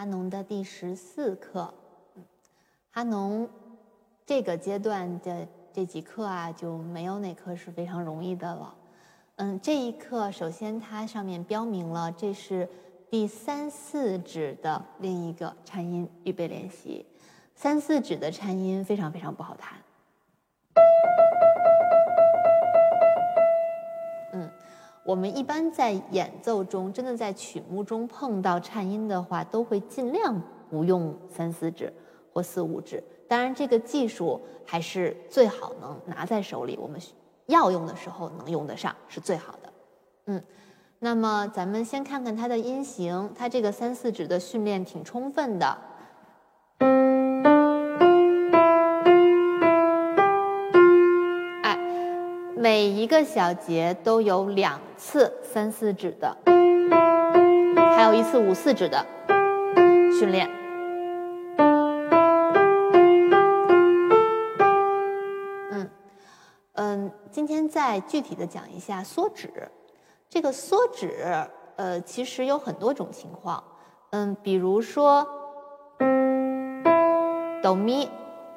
哈农的第十四课。哈农这个阶段的这几课啊，就没有哪课是非常容易的了。嗯，这一课首先它上面标明了这是第三四指的另一个颤音预备练习。三四指的颤音非常非常不好弹。我们一般在演奏中，真的在曲目中碰到颤音的话，都会尽量不用三四指或四五指。当然，这个技术还是最好能拿在手里，我们要用的时候能用得上是最好的。嗯，那么咱们先看看它的音型，它这个三四指的训练挺充分的。每一个小节都有两次三四指的，还有一次五四指的训练。嗯嗯，今天再具体的讲一下缩指。这个缩指，呃，其实有很多种情况。嗯，比如说哆咪，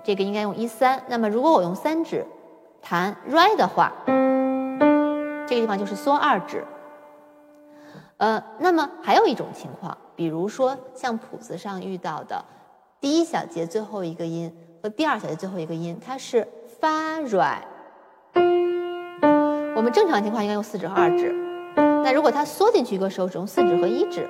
这个应该用一三。那么如果我用三指。弹 re 的话，这个地方就是缩二指。呃，那么还有一种情况，比如说像谱子上遇到的，第一小节最后一个音和第二小节最后一个音，它是发 re。我们正常情况应该用四指和二指，那如果它缩进去一个手指，用四指和一指，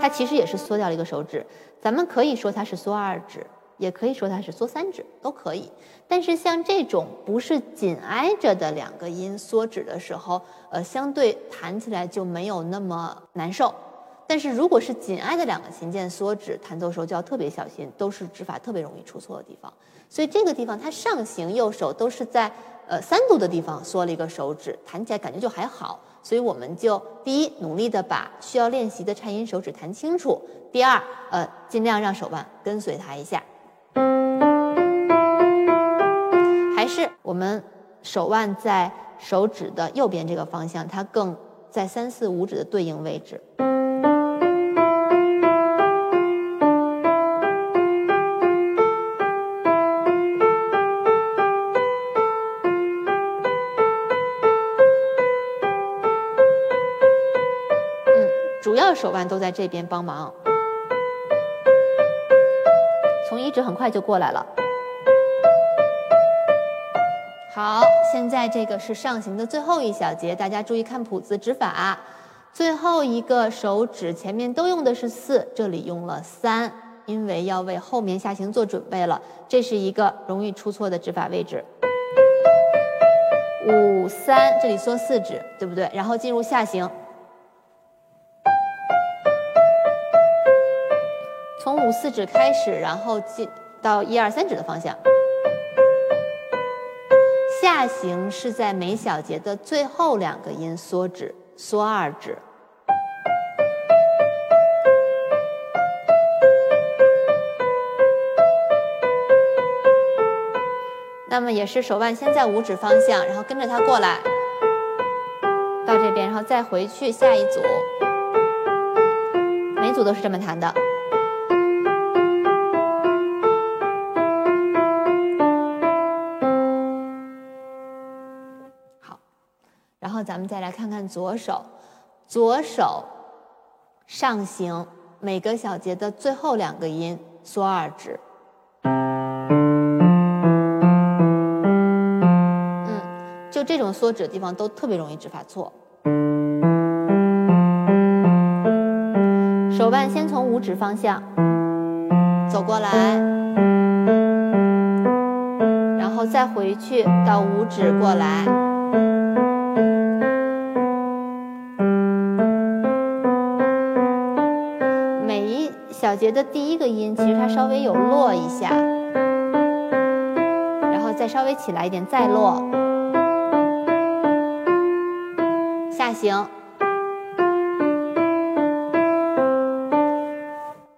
它其实也是缩掉了一个手指。咱们可以说它是缩二指。也可以说它是缩三指，都可以。但是像这种不是紧挨着的两个音缩指的时候，呃，相对弹起来就没有那么难受。但是如果是紧挨的两个琴键缩指，弹奏时候就要特别小心，都是指法特别容易出错的地方。所以这个地方它上行右手都是在呃三度的地方缩了一个手指，弹起来感觉就还好。所以我们就第一努力的把需要练习的颤音手指弹清楚，第二呃尽量让手腕跟随它一下。我们手腕在手指的右边这个方向，它更在三四五指的对应位置。嗯，主要手腕都在这边帮忙。从一指很快就过来了。好，现在这个是上行的最后一小节，大家注意看谱子指法。最后一个手指前面都用的是四，这里用了三，因为要为后面下行做准备了。这是一个容易出错的指法位置。五三，这里缩四指，对不对？然后进入下行，从五四指开始，然后进到一二三指的方向。下行是在每小节的最后两个音缩指，缩二指。那么也是手腕先在五指方向，然后跟着它过来，到这边，然后再回去下一组。每组都是这么弹的。我们再来看看左手，左手上行，每个小节的最后两个音缩二指。嗯，就这种缩指的地方都特别容易指法错。手腕先从五指方向走过来，然后再回去到五指过来。小节的第一个音，其实它稍微有落一下，然后再稍微起来一点，再落，下行。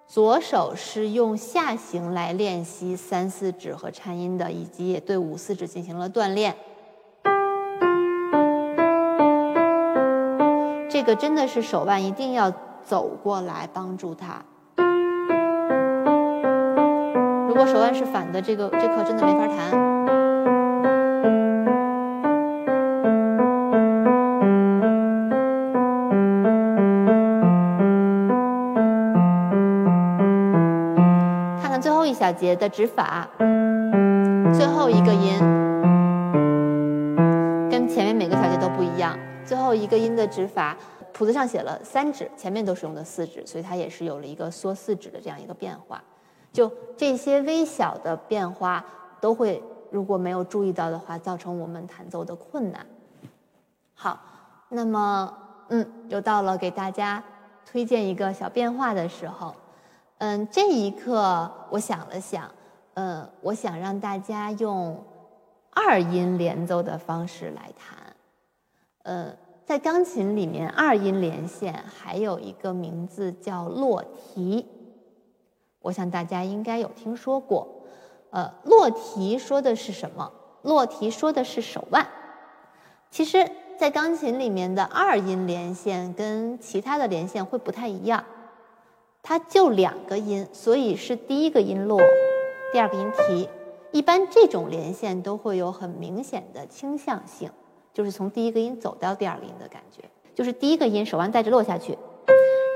左手是用下行来练习三四指和颤音的，以及也对五四指进行了锻炼。这个真的是手腕一定要走过来帮助它。如果手腕是反的，这个这课真的没法弹。看看最后一小节的指法，最后一个音跟前面每个小节都不一样。最后一个音的指法，谱子上写了三指，前面都是用的四指，所以它也是有了一个缩四指的这样一个变化。就这些微小的变化，都会如果没有注意到的话，造成我们弹奏的困难。好，那么嗯，又到了给大家推荐一个小变化的时候。嗯，这一刻我想了想，嗯，我想让大家用二音连奏的方式来弹。呃，在钢琴里面，二音连线还有一个名字叫落提，我想大家应该有听说过。呃，落提说的是什么？落提说的是手腕。其实，在钢琴里面的二音连线跟其他的连线会不太一样，它就两个音，所以是第一个音落，第二个音提。一般这种连线都会有很明显的倾向性。就是从第一个音走到第二个音的感觉，就是第一个音手腕带着落下去，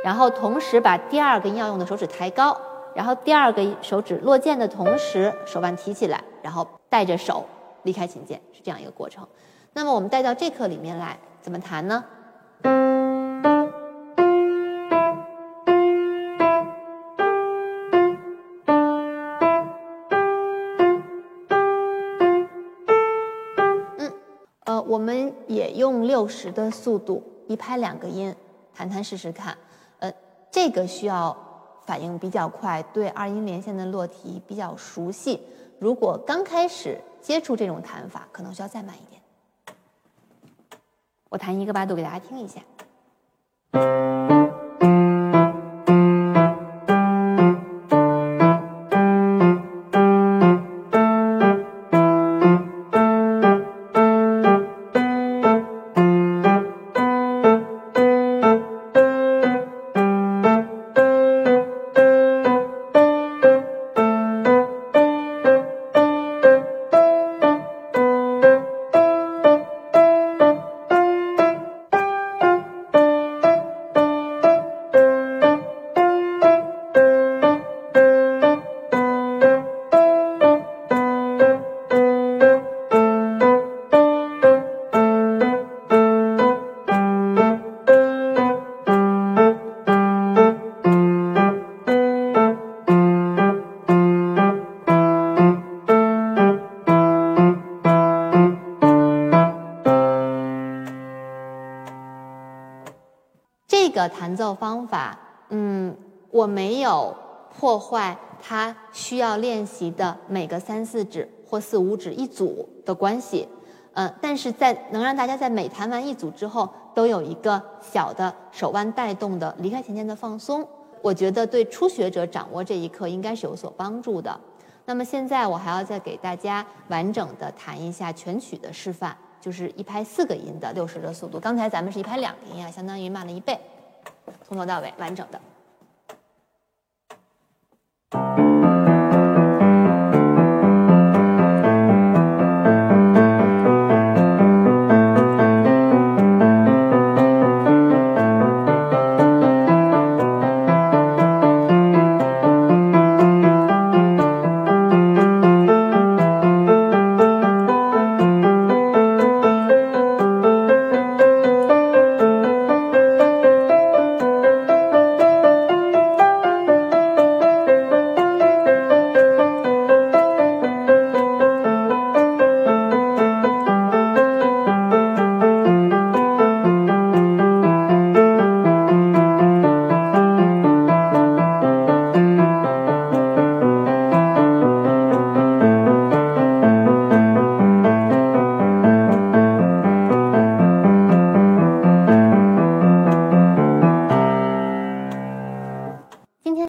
然后同时把第二个音要用的手指抬高，然后第二个手指落键的同时手腕提起来，然后带着手离开琴键，是这样一个过程。那么我们带到这课里面来，怎么弹呢？我们也用六十的速度一拍两个音弹弹试试看，呃，这个需要反应比较快，对二音连线的落提比较熟悉。如果刚开始接触这种弹法，可能需要再慢一点。我弹一个八度给大家听一下。的弹奏方法，嗯，我没有破坏它需要练习的每个三四指或四五指一组的关系，嗯，但是在能让大家在每弹完一组之后都有一个小的手腕带动的离开琴键的放松，我觉得对初学者掌握这一课应该是有所帮助的。那么现在我还要再给大家完整的弹一下全曲的示范，就是一拍四个音的六十的速度，刚才咱们是一拍两个音啊，相当于慢了一倍。从头到尾完整的。